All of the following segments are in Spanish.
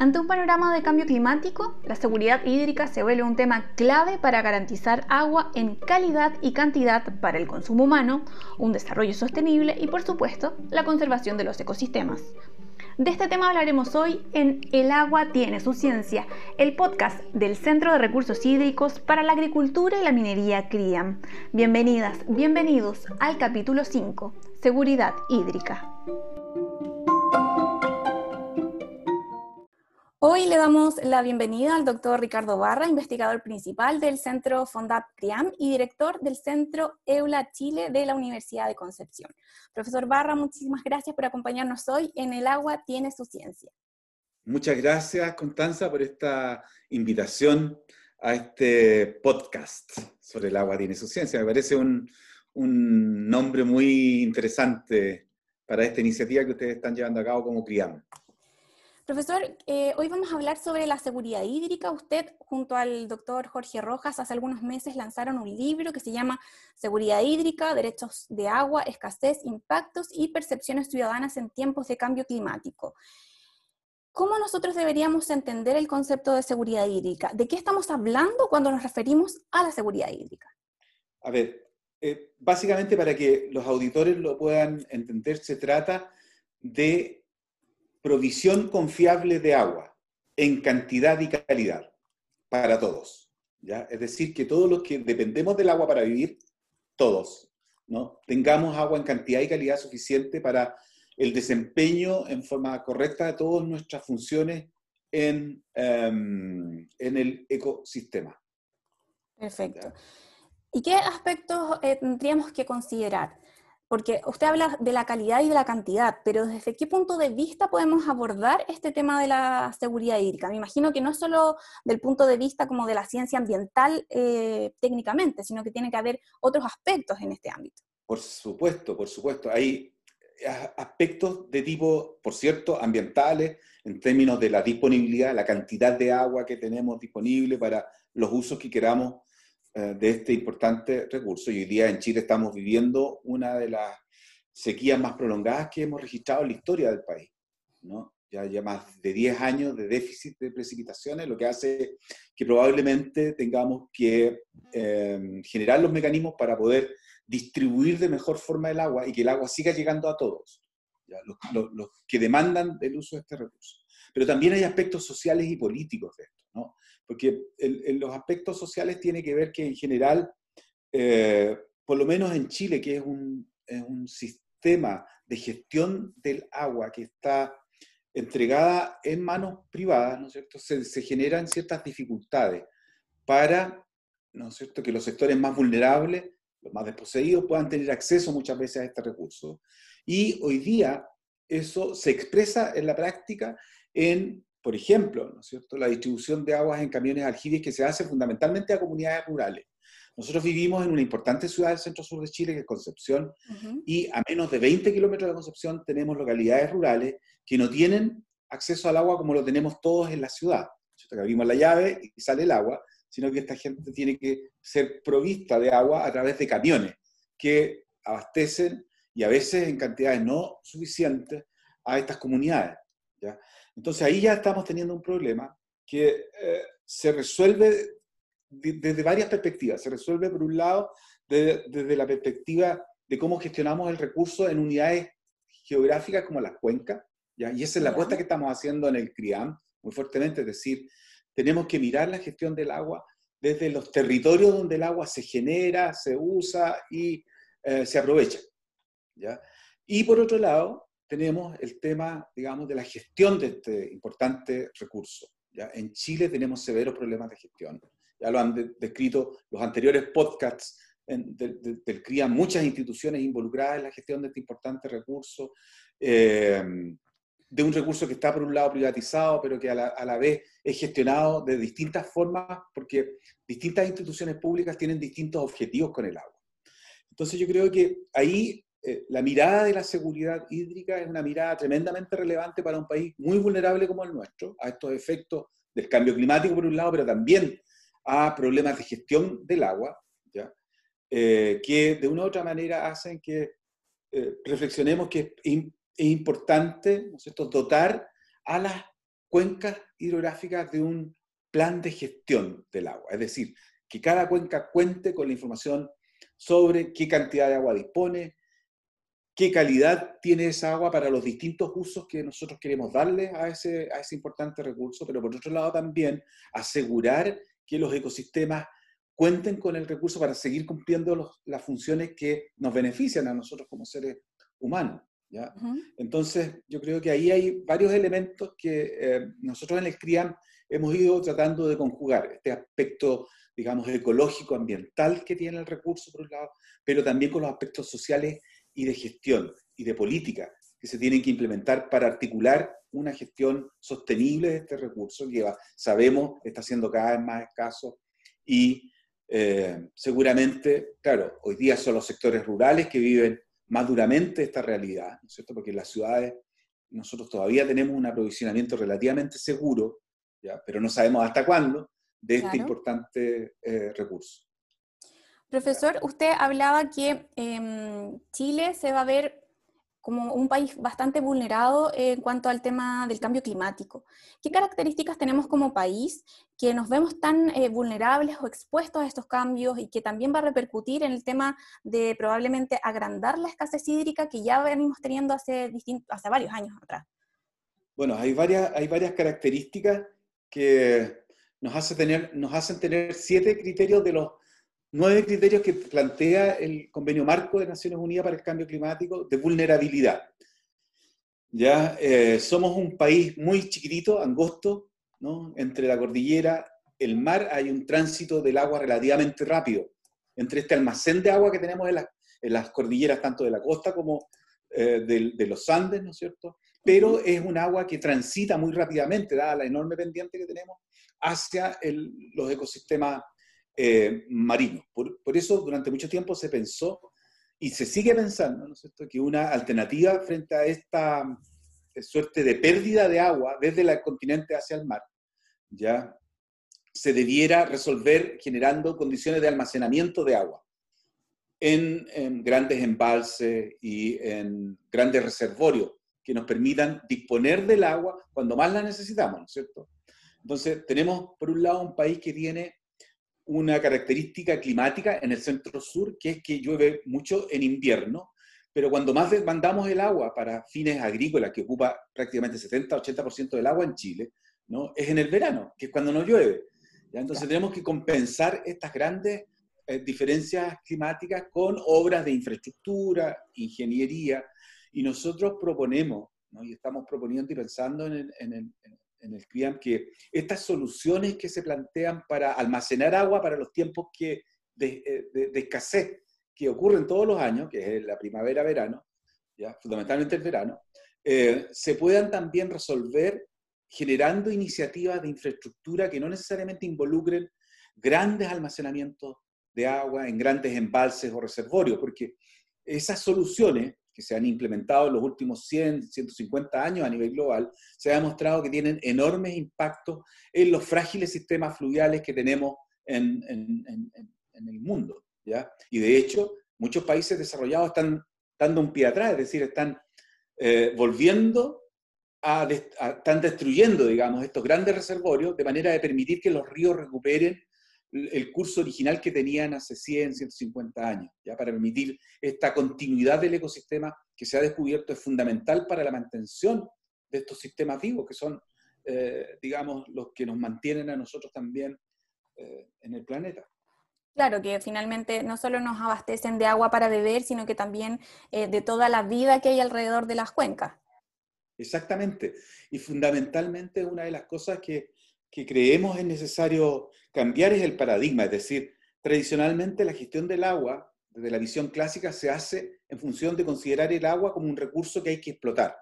Ante un panorama de cambio climático, la seguridad hídrica se vuelve un tema clave para garantizar agua en calidad y cantidad para el consumo humano, un desarrollo sostenible y, por supuesto, la conservación de los ecosistemas. De este tema hablaremos hoy en El agua tiene su ciencia, el podcast del Centro de Recursos Hídricos para la Agricultura y la Minería CRIAM. Bienvenidas, bienvenidos al capítulo 5, Seguridad Hídrica. Hoy le damos la bienvenida al doctor Ricardo Barra, investigador principal del Centro Fondap CRIAM y director del Centro EULA Chile de la Universidad de Concepción. Profesor Barra, muchísimas gracias por acompañarnos hoy en El agua tiene su ciencia. Muchas gracias, Constanza, por esta invitación a este podcast sobre el agua tiene su ciencia. Me parece un, un nombre muy interesante para esta iniciativa que ustedes están llevando a cabo como CRIAM. Profesor, eh, hoy vamos a hablar sobre la seguridad hídrica. Usted, junto al doctor Jorge Rojas, hace algunos meses lanzaron un libro que se llama Seguridad hídrica, Derechos de agua, escasez, impactos y percepciones ciudadanas en tiempos de cambio climático. ¿Cómo nosotros deberíamos entender el concepto de seguridad hídrica? ¿De qué estamos hablando cuando nos referimos a la seguridad hídrica? A ver, eh, básicamente para que los auditores lo puedan entender, se trata de provisión confiable de agua en cantidad y calidad para todos. ¿ya? Es decir, que todos los que dependemos del agua para vivir, todos, ¿no? tengamos agua en cantidad y calidad suficiente para el desempeño en forma correcta de todas nuestras funciones en, em, en el ecosistema. Perfecto. ¿Y qué aspectos eh, tendríamos que considerar? Porque usted habla de la calidad y de la cantidad, pero ¿desde qué punto de vista podemos abordar este tema de la seguridad hídrica? Me imagino que no solo del punto de vista como de la ciencia ambiental eh, técnicamente, sino que tiene que haber otros aspectos en este ámbito. Por supuesto, por supuesto. Hay aspectos de tipo, por cierto, ambientales, en términos de la disponibilidad, la cantidad de agua que tenemos disponible para los usos que queramos eh, de este importante recurso. Y hoy día en Chile estamos viviendo una de las sequías más prolongadas que hemos registrado en la historia del país. ¿no? Ya, ya más de 10 años de déficit de precipitaciones, lo que hace que probablemente tengamos que em, generar los mecanismos para poder distribuir de mejor forma el agua y que el agua siga llegando a todos, los, los, que demandan el uso de este recurso. Pero también hay aspectos sociales y políticos de esto. ¿No? porque en los aspectos sociales tiene que ver que en general, eh, por lo menos en Chile, que es un, sistema de gestión del agua que está entregada en manos privadas, ¿no es cierto?, se, generan ciertas dificultades para, ¿no es cierto?, que los sectores más vulnerables, los más desposeídos, puedan tener acceso muchas veces a este recurso. Y hoy día eso se expresa en la práctica en por ejemplo, ¿no es cierto? la distribución de aguas en camiones aljibes que se hace fundamentalmente a comunidades rurales. Nosotros vivimos en una importante ciudad del centro-sur de Chile, que es Concepción, y a menos de 20 kilómetros de Concepción tenemos localidades rurales que no tienen acceso al agua como lo tenemos todos en la ciudad. Que abrimos la llave y sale el agua, sino que esta gente tiene que ser provista de agua a través de camiones que abastecen y a veces en cantidades no suficientes a estas comunidades. ¿ya? Entonces ahí ya estamos teniendo un problema que eh, se resuelve desde varias perspectivas. Se resuelve, por un lado, desde la perspectiva de cómo gestionamos el recurso en unidades geográficas como las cuencas, ¿ya? y esa es la apuesta que estamos haciendo en el CRIAM muy fuertemente, es decir, tenemos que mirar la gestión del agua desde los territorios donde el agua se genera, se usa y eh, se aprovecha. ¿ya? Y por otro lado, tenemos el tema, digamos, de la gestión de este importante recurso. ¿ya? En Chile tenemos severos problemas de gestión. Ya lo han descrito los anteriores podcasts del CRIA, muchas instituciones involucradas en la gestión de este importante recurso, eh, de un recurso que está por un lado privatizado, pero que a la, a la vez es gestionado de distintas formas, porque distintas instituciones públicas tienen distintos objetivos con el agua. Entonces yo creo que ahí eh, la mirada de la seguridad hídrica es una mirada tremendamente relevante para un país muy vulnerable como el nuestro, a estos efectos del cambio climático por un lado, pero también a problemas de gestión del agua, ¿ya? Eh, que de una u otra manera hacen que eh, reflexionemos que es, importante ¿no dotar a las cuencas hidrográficas de un plan de gestión del agua. Es decir, que cada cuenca cuente con la información sobre qué cantidad de agua dispone, qué calidad tiene esa agua para los distintos usos que nosotros queremos darle a ese, a ese importante recurso, pero por otro lado también asegurar que los ecosistemas cuenten con el recurso para seguir cumpliendo las funciones que nos benefician a nosotros como seres humanos. ¿ya? Entonces, yo creo que ahí hay varios elementos que eh, nosotros en el CRIAM hemos ido tratando de conjugar. Este aspecto, digamos, ecológico, ambiental que tiene el recurso, por un lado, pero también con los aspectos sociales y de gestión y de política que se tienen que implementar para articular una gestión sostenible de este recurso que sabemos está siendo cada vez más escaso y eh, seguramente, claro, hoy día son los sectores rurales que viven más duramente esta realidad, ¿no es cierto? Porque en las ciudades nosotros todavía tenemos un aprovisionamiento relativamente seguro, ¿ya? pero no sabemos hasta cuándo, de este importante eh, recurso. Profesor, usted hablaba que em, Chile se va a ver como un país bastante vulnerado en cuanto al tema del cambio climático. ¿Qué características tenemos como país que nos vemos tan eh, vulnerables o expuestos a estos cambios y que también va a repercutir en el tema de probablemente agrandar la escasez hídrica que ya venimos teniendo hace, hace varios años atrás? Bueno, hay varias, hay varias características que nos, hace tener, nos hacen tener siete criterios de los nueve criterios que plantea el convenio marco de Naciones Unidas para el Cambio Climático de vulnerabilidad. Ya eh, somos un país muy chiquitito, angosto, ¿no? entre la cordillera, el mar, hay un tránsito del agua relativamente rápido. Entre este almacén de agua que tenemos en, las cordilleras, tanto de la costa como eh, de, los Andes, ¿no es cierto? Pero es un agua que transita muy rápidamente, dada la enorme pendiente que tenemos, hacia los ecosistemas eh, marino. Por, eso durante mucho tiempo se pensó y se sigue pensando ¿no es cierto? que una alternativa frente a esta eh, suerte de pérdida de agua desde el continente hacia el mar, ya se debiera resolver generando condiciones de almacenamiento de agua en, en grandes embalses y en grandes reservorios que nos permitan disponer del agua cuando más la necesitamos, ¿no es cierto? Entonces, tenemos por un lado un país que tiene una característica climática en el centro sur, que es que llueve mucho en invierno, pero cuando más demandamos el agua para fines agrícolas, que ocupa prácticamente 70-80% del agua en Chile, ¿no? es en el verano, que es cuando no llueve. ¿ya? Entonces tenemos que compensar estas grandes eh, diferencias climáticas con obras de infraestructura, ingeniería, y nosotros proponemos, ¿no? y estamos proponiendo y pensando en en el, en el CRIAM que estas soluciones que se plantean para almacenar agua para los tiempos que de, eh, escasez que ocurren todos los años, que es la primavera-verano, fundamentalmente el verano, eh, se puedan también resolver generando iniciativas de infraestructura que no necesariamente involucren grandes almacenamientos de agua en grandes embalses o reservorios, porque esas soluciones se han implementado en los últimos 100, 150 años a nivel global, se ha demostrado que tienen enormes impactos en los frágiles sistemas fluviales que tenemos en, en, en, el mundo. ¿ya? Y de hecho, muchos países desarrollados están dando un pie atrás, es decir, están eh, volviendo a, a, están destruyendo, digamos, estos grandes reservorios de manera de permitir que los ríos recuperen el curso original que tenían hace 100, 150 años, ya para permitir esta continuidad del ecosistema que se ha descubierto es fundamental para la mantención de estos sistemas vivos, que son, eh, digamos, los que nos mantienen a nosotros también eh, en el planeta. Claro, que finalmente no solo nos abastecen de agua para beber, sino que también eh, de toda la vida que hay alrededor de las cuencas. Exactamente. Y fundamentalmente una de las cosas que, que creemos es necesario cambiar es el paradigma, es decir, tradicionalmente la gestión del agua, desde la visión clásica, se hace en función de considerar el agua como un recurso que hay que explotar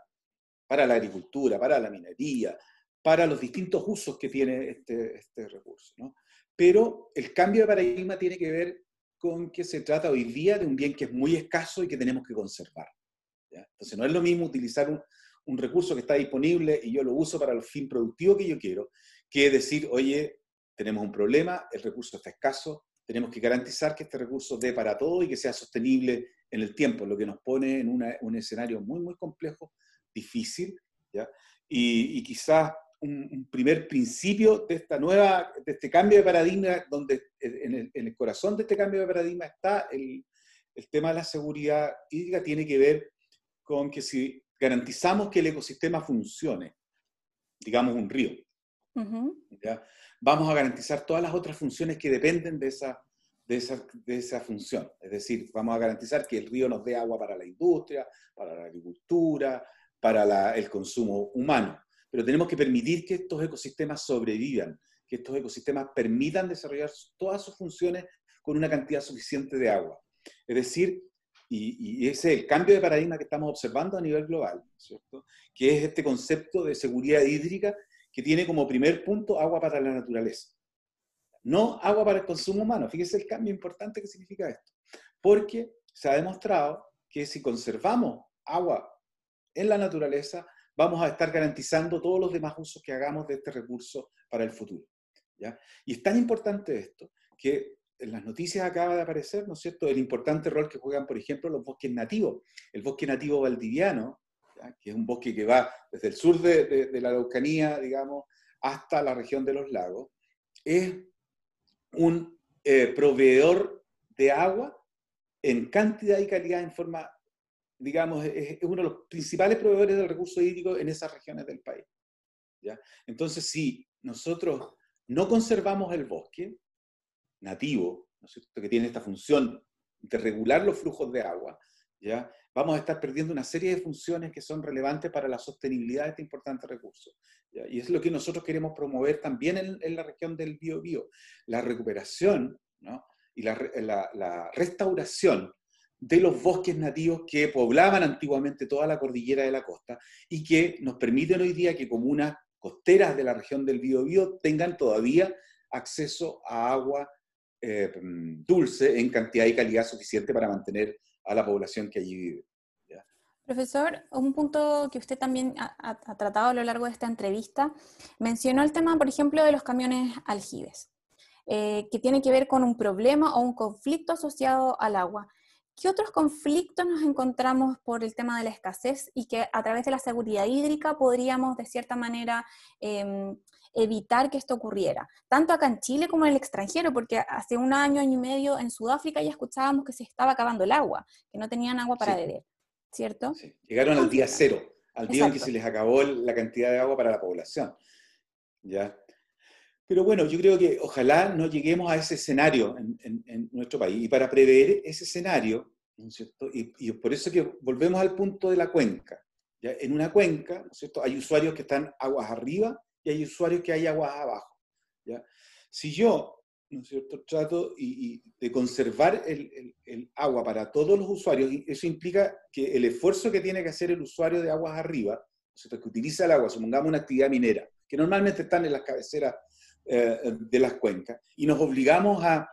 para la agricultura, para la minería, para los distintos usos que tiene este, este recurso. Pero el cambio de paradigma tiene que ver con que se trata hoy día de un bien que es muy escaso y que tenemos que conservar. Entonces no es lo mismo utilizar un, un recurso que está disponible y yo lo uso para el fin productivo que yo quiero, que decir, oye, tenemos un problema, el recurso está escaso, tenemos que garantizar que este recurso dé para todo y que sea sostenible en el tiempo, lo que nos pone en un escenario muy, muy complejo, difícil, ¿ya? Y, quizás un, primer principio de esta nueva, de este cambio de paradigma, donde en el, corazón de este cambio de paradigma está el, el, tema de la seguridad hídrica, tiene que ver con que si garantizamos que el ecosistema funcione, digamos un río, vamos a garantizar todas las otras funciones que dependen de esa, de esa, de esa función. Es decir, vamos a garantizar que el río nos dé agua para la industria, para la agricultura, para el consumo humano. Pero tenemos que permitir que estos ecosistemas sobrevivan, que estos ecosistemas permitan desarrollar todas sus funciones con una cantidad suficiente de agua. Es decir, y, ese es el cambio de paradigma que estamos observando a nivel global, que es este concepto de seguridad hídrica que tiene como primer punto agua para la naturaleza no agua para el consumo humano. Fíjese el cambio importante que significa esto. Porque se ha demostrado que si conservamos agua en la naturaleza, vamos a estar garantizando todos los demás usos que hagamos de este recurso para el futuro. ¿ya? Y es tan importante esto que en las noticias acaba de aparecer, ¿no es cierto?, el importante rol que juegan, por ejemplo, los bosques nativos. El bosque nativo valdiviano, que es un bosque que va desde el sur de, la Araucanía, digamos, hasta la región de los lagos, es un eh, proveedor de agua en cantidad y calidad en forma, digamos, es, uno de los principales proveedores del recurso hídrico en esas regiones del país. ¿ya? Entonces, si nosotros no conservamos el bosque nativo, que tiene esta función de regular los flujos de agua, ¿ya? vamos a estar perdiendo una serie de funciones que son relevantes para la sostenibilidad de este importante recurso. Y es lo que nosotros queremos promover también en, la región del Biobío, la recuperación y la, restauración de los bosques nativos que poblaban antiguamente toda la cordillera de la costa y que nos permiten hoy día que comunas costeras de la región del Biobío tengan todavía acceso a agua eh, dulce en cantidad y calidad suficiente para mantener a la población que allí vive. Profesor, un punto que usted también ha, tratado a lo largo de esta entrevista, mencionó el tema, por ejemplo, de los camiones aljibes, eh, que tiene que ver con un problema o un conflicto asociado al agua. ¿Qué otros conflictos nos encontramos por el tema de la escasez y que a través de la seguridad hídrica podríamos, de cierta manera, em, evitar que esto ocurriera? Tanto acá en Chile como en el extranjero, porque hace un año, año y medio en Sudáfrica ya escuchábamos que se estaba acabando el agua, que no tenían agua para beber. ¿cierto? Llegaron al día cero, al día en que se les acabó la cantidad de agua para la población. ¿ya? Pero bueno, yo creo que ojalá no lleguemos a ese escenario en, nuestro país. Y para prever ese escenario, ¿no es cierto? Y, por eso que volvemos al punto de la cuenca. ¿ya? En una cuenca, ¿no es cierto? Hay usuarios que están aguas arriba y hay usuarios que hay aguas abajo. ¿ya? Si yo. Trato de conservar el, agua para todos los usuarios. Eso implica que el esfuerzo que tiene que hacer el usuario de aguas arriba, ¿no es que utiliza el agua, supongamos una actividad minera, que normalmente están en las cabeceras eh, de las cuencas, y nos obligamos a,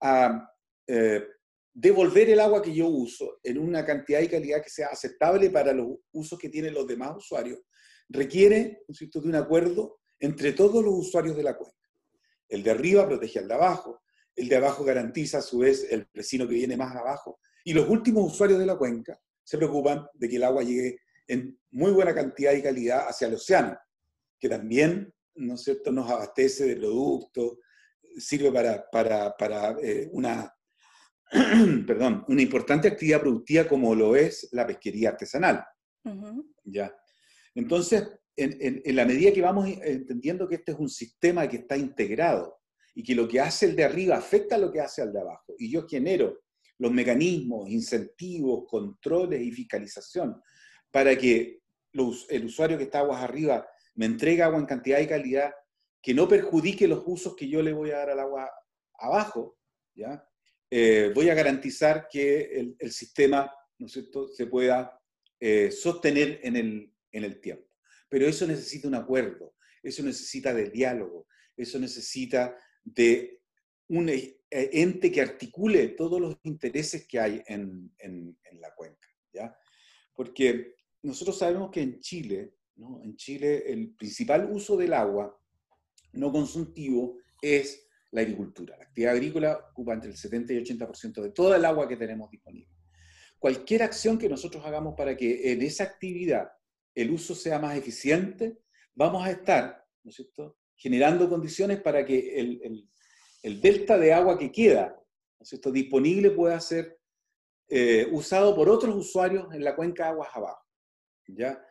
a eh, devolver el agua que yo uso en una cantidad y calidad que sea aceptable para los usos que tienen los demás usuarios, requiere ¿no es cierto? de un acuerdo entre todos los usuarios de la cuenca. El de arriba protege al de abajo, el de abajo garantiza a su vez el vecino que viene más abajo. Y los últimos usuarios de la cuenca se preocupan de que el agua llegue en muy buena cantidad y calidad hacia el océano, que también ¿no es cierto? nos abastece de productos, sirve para, para, eh, una, perdón, una importante actividad productiva como lo es la pesquería artesanal. ¿ya? Entonces, en, la medida que vamos entendiendo que este es un sistema que está integrado y que lo que hace el de arriba afecta a lo que hace al de abajo, y yo genero los mecanismos, incentivos, controles y fiscalización para que el usuario que está aguas arriba me entregue agua en cantidad y calidad que no perjudique los usos que yo le voy a dar al agua abajo, ¿ya? Eh, voy a garantizar que el, sistema se pueda eh, sostener en el tiempo. Pero eso necesita un acuerdo, eso necesita de diálogo, eso necesita de un e, e, ente que articule todos los intereses que hay en, la cuenca. ¿ya? Porque nosotros sabemos que en Chile, ¿no? en Chile el principal uso del agua no consultivo es la agricultura. La actividad agrícola ocupa entre el 70 y 80% de toda el agua que tenemos disponible. Cualquier acción que nosotros hagamos para que en esa actividad el uso sea más eficiente, vamos a estar generando condiciones para que el, el, delta de agua que queda disponible pueda ser eh, usado por otros usuarios en la cuenca de aguas abajo. ¿ya?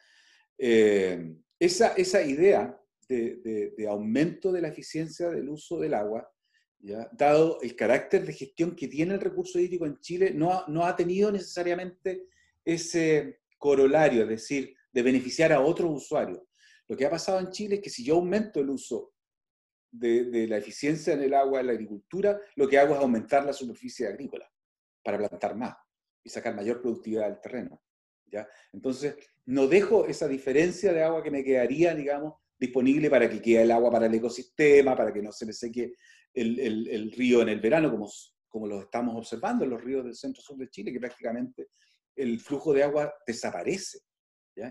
Eh, esa, esa idea de, aumento de la eficiencia del uso del agua, dado el carácter de gestión que tiene el recurso hídrico en Chile, no, no ha tenido necesariamente ese corolario, es decir, de beneficiar a otros usuarios. Lo que ha pasado en Chile es que si yo aumento el uso de, la eficiencia en el agua en la agricultura, lo que hago es aumentar la superficie agrícola para plantar más y sacar mayor productividad del terreno. ¿ya? Entonces, no dejo esa diferencia de agua que me quedaría, digamos, disponible para que quede el agua para el ecosistema, para que no se le seque el, río en el verano, como, como lo estamos observando en los ríos del centro-sur de Chile, que prácticamente el flujo de agua desaparece.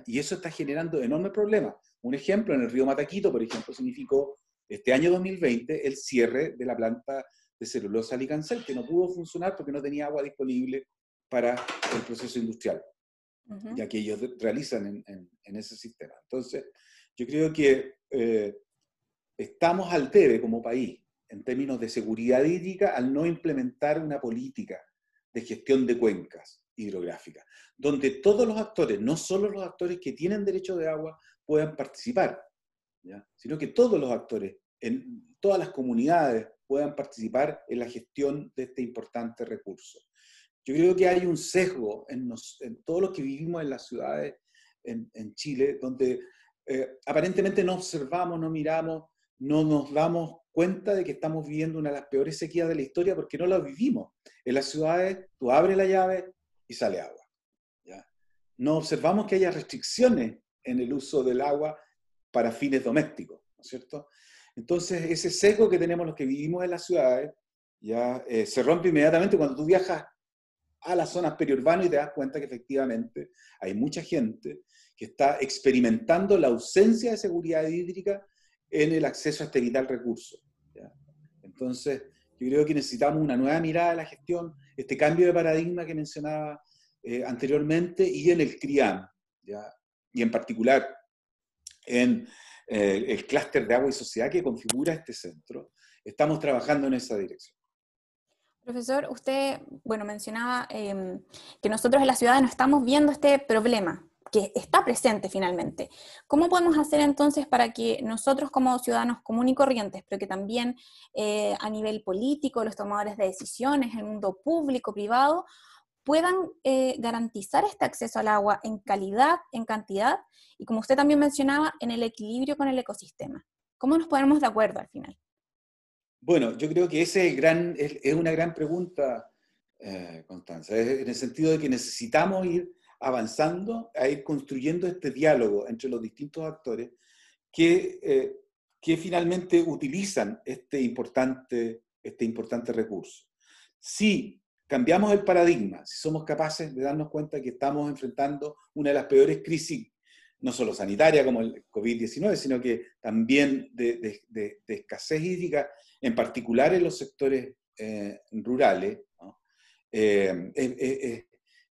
Y eso está generando enormes problemas. Un ejemplo, en el río Mataquito, por ejemplo, significó este año 2020 el cierre de la planta de celulosa Licancel, que no pudo funcionar porque no tenía agua disponible para el proceso industrial, ya que ellos realizan en, ese sistema. Entonces, yo creo que eh, estamos al debe como país en términos de seguridad hídrica al no implementar una política de gestión de cuencas hidrográficas, donde todos los actores, no solo los actores que tienen derecho de agua, puedan participar, sino que todos los actores, en todas las comunidades, puedan participar en la gestión de este importante recurso. Yo creo que hay un sesgo en, en todos los que vivimos en las ciudades en, en Chile, donde eh, aparentemente no observamos, no miramos, no nos damos cuenta de que estamos viviendo una de las peores sequías de la historia porque no la vivimos. En las ciudades tú abres la llave y sale agua. ¿ya? No observamos que haya restricciones en el uso del agua para fines domésticos, ¿no es cierto? Entonces, ese seco que tenemos los que vivimos en las ciudades ya eh, se rompe inmediatamente cuando tú viajas a las zonas periurbanas y te das cuenta que efectivamente hay mucha gente que está experimentando la ausencia de seguridad hídrica en el acceso a este vital recurso. Entonces, yo creo que necesitamos una nueva mirada de la gestión, este cambio de paradigma que mencionaba eh, anteriormente y en el CRIAM, ¿ya? y en particular en eh, el clúster de agua y sociedad que configura este centro, estamos trabajando en esa dirección. Profesor, usted, bueno, mencionaba em, que nosotros en la ciudad no estamos viendo este problema, que está presente finalmente. ¿Cómo podemos hacer entonces para que nosotros como ciudadanos comunes y corrientes, pero que también eh, a nivel político, los tomadores de decisiones, el mundo público, privado, puedan eh, garantizar este acceso al agua en calidad, en cantidad y, como usted también mencionaba, en el equilibrio con el ecosistema. ¿Cómo nos ponemos de acuerdo al final? Bueno, yo creo que ese es, es, una gran pregunta, eh, Constanza, en el sentido de que necesitamos ir avanzando, a ir construyendo este diálogo entre los distintos actores que, eh, que finalmente utilizan este importante, este importante recurso. Si cambiamos el paradigma, si somos capaces de darnos cuenta que estamos enfrentando una de las peores crisis, no solo sanitaria como el COVID-19, sino que también de, escasez hídrica, en particular en los sectores eh, rurales, eh,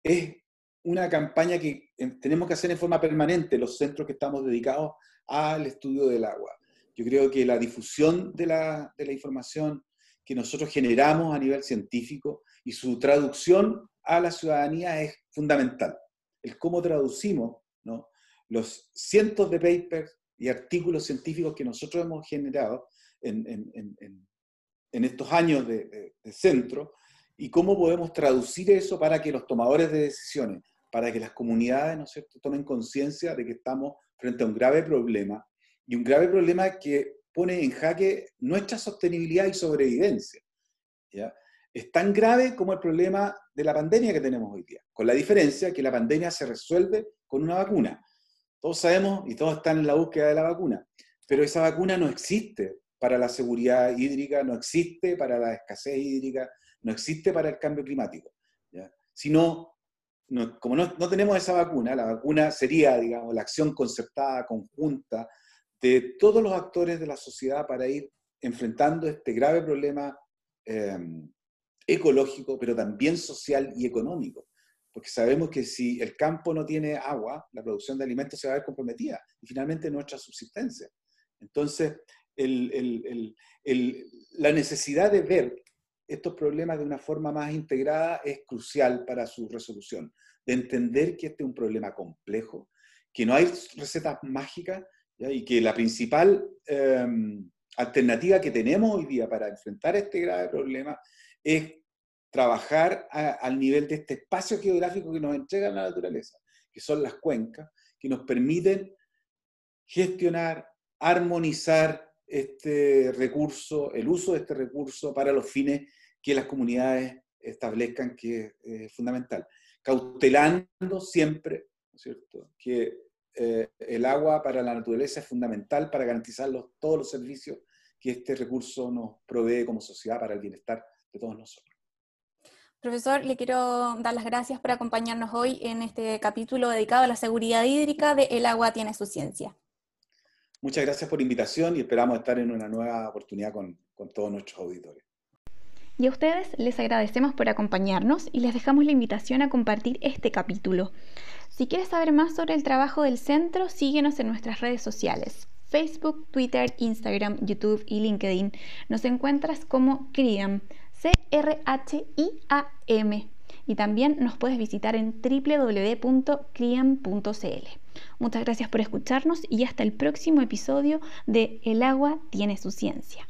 es una campaña que eh, tenemos que hacer en forma permanente los centros que estamos dedicados al estudio del agua. Yo creo que la difusión de la, de la información que nosotros generamos a nivel científico y su traducción a la ciudadanía es fundamental. El cómo traducimos ¿no? los cientos de papers y artículos científicos que nosotros hemos generado en, en, estos años de, centro y cómo podemos traducir eso para que los tomadores de decisiones, para que las comunidades tomen conciencia de que estamos frente a un grave problema y un grave problema que pone en jaque nuestra sostenibilidad y sobrevivencia. Es tan grave como el problema de la pandemia que tenemos hoy día, con la diferencia que la pandemia se resuelve con una vacuna. Todos sabemos y todos están en la búsqueda de la vacuna, pero esa vacuna no existe para la seguridad hídrica, no existe para la escasez hídrica, no existe para el cambio climático. ¿ya? Sino, como no, no, tenemos esa vacuna, la vacuna sería, digamos, la acción concertada, conjunta de todos los actores de la sociedad para ir enfrentando este grave problema em, ecológico, pero también social y económico. Porque sabemos que si el campo no tiene agua, la producción de alimentos se va a ver comprometida y finalmente nuestra subsistencia. Entonces, la necesidad de ver estos problemas de una forma más integrada es crucial para su resolución, de entender que este es un problema complejo, que no hay recetas mágicas y que la principal em, alternativa que tenemos hoy día para enfrentar este grave problema es trabajar al nivel de este espacio geográfico que nos entrega la naturaleza, que son las cuencas, que nos permiten gestionar, armonizar este recurso, el uso de este recurso para los fines que las comunidades establezcan que es fundamental. Cautelando siempre, cierto?, que eh, el agua para la naturaleza es fundamental para garantizar todos los servicios que este recurso nos provee como sociedad para el bienestar de todos nosotros. Profesor, le quiero dar las gracias por acompañarnos hoy en este capítulo dedicado a la seguridad hídrica de El agua tiene su ciencia. Muchas gracias por la invitación y esperamos estar en una nueva oportunidad con, todos nuestros auditores. Y a ustedes les agradecemos por acompañarnos y les dejamos la invitación a compartir este capítulo. Si quieres saber más sobre el trabajo del centro, síguenos en nuestras redes sociales. Facebook, Twitter, Instagram, YouTube y LinkedIn. Nos encuentras como CRIAM, C-R-H-I-A-M. Y también nos puedes visitar en www.criam.cl. Muchas gracias por escucharnos y hasta el próximo episodio de El agua tiene su ciencia.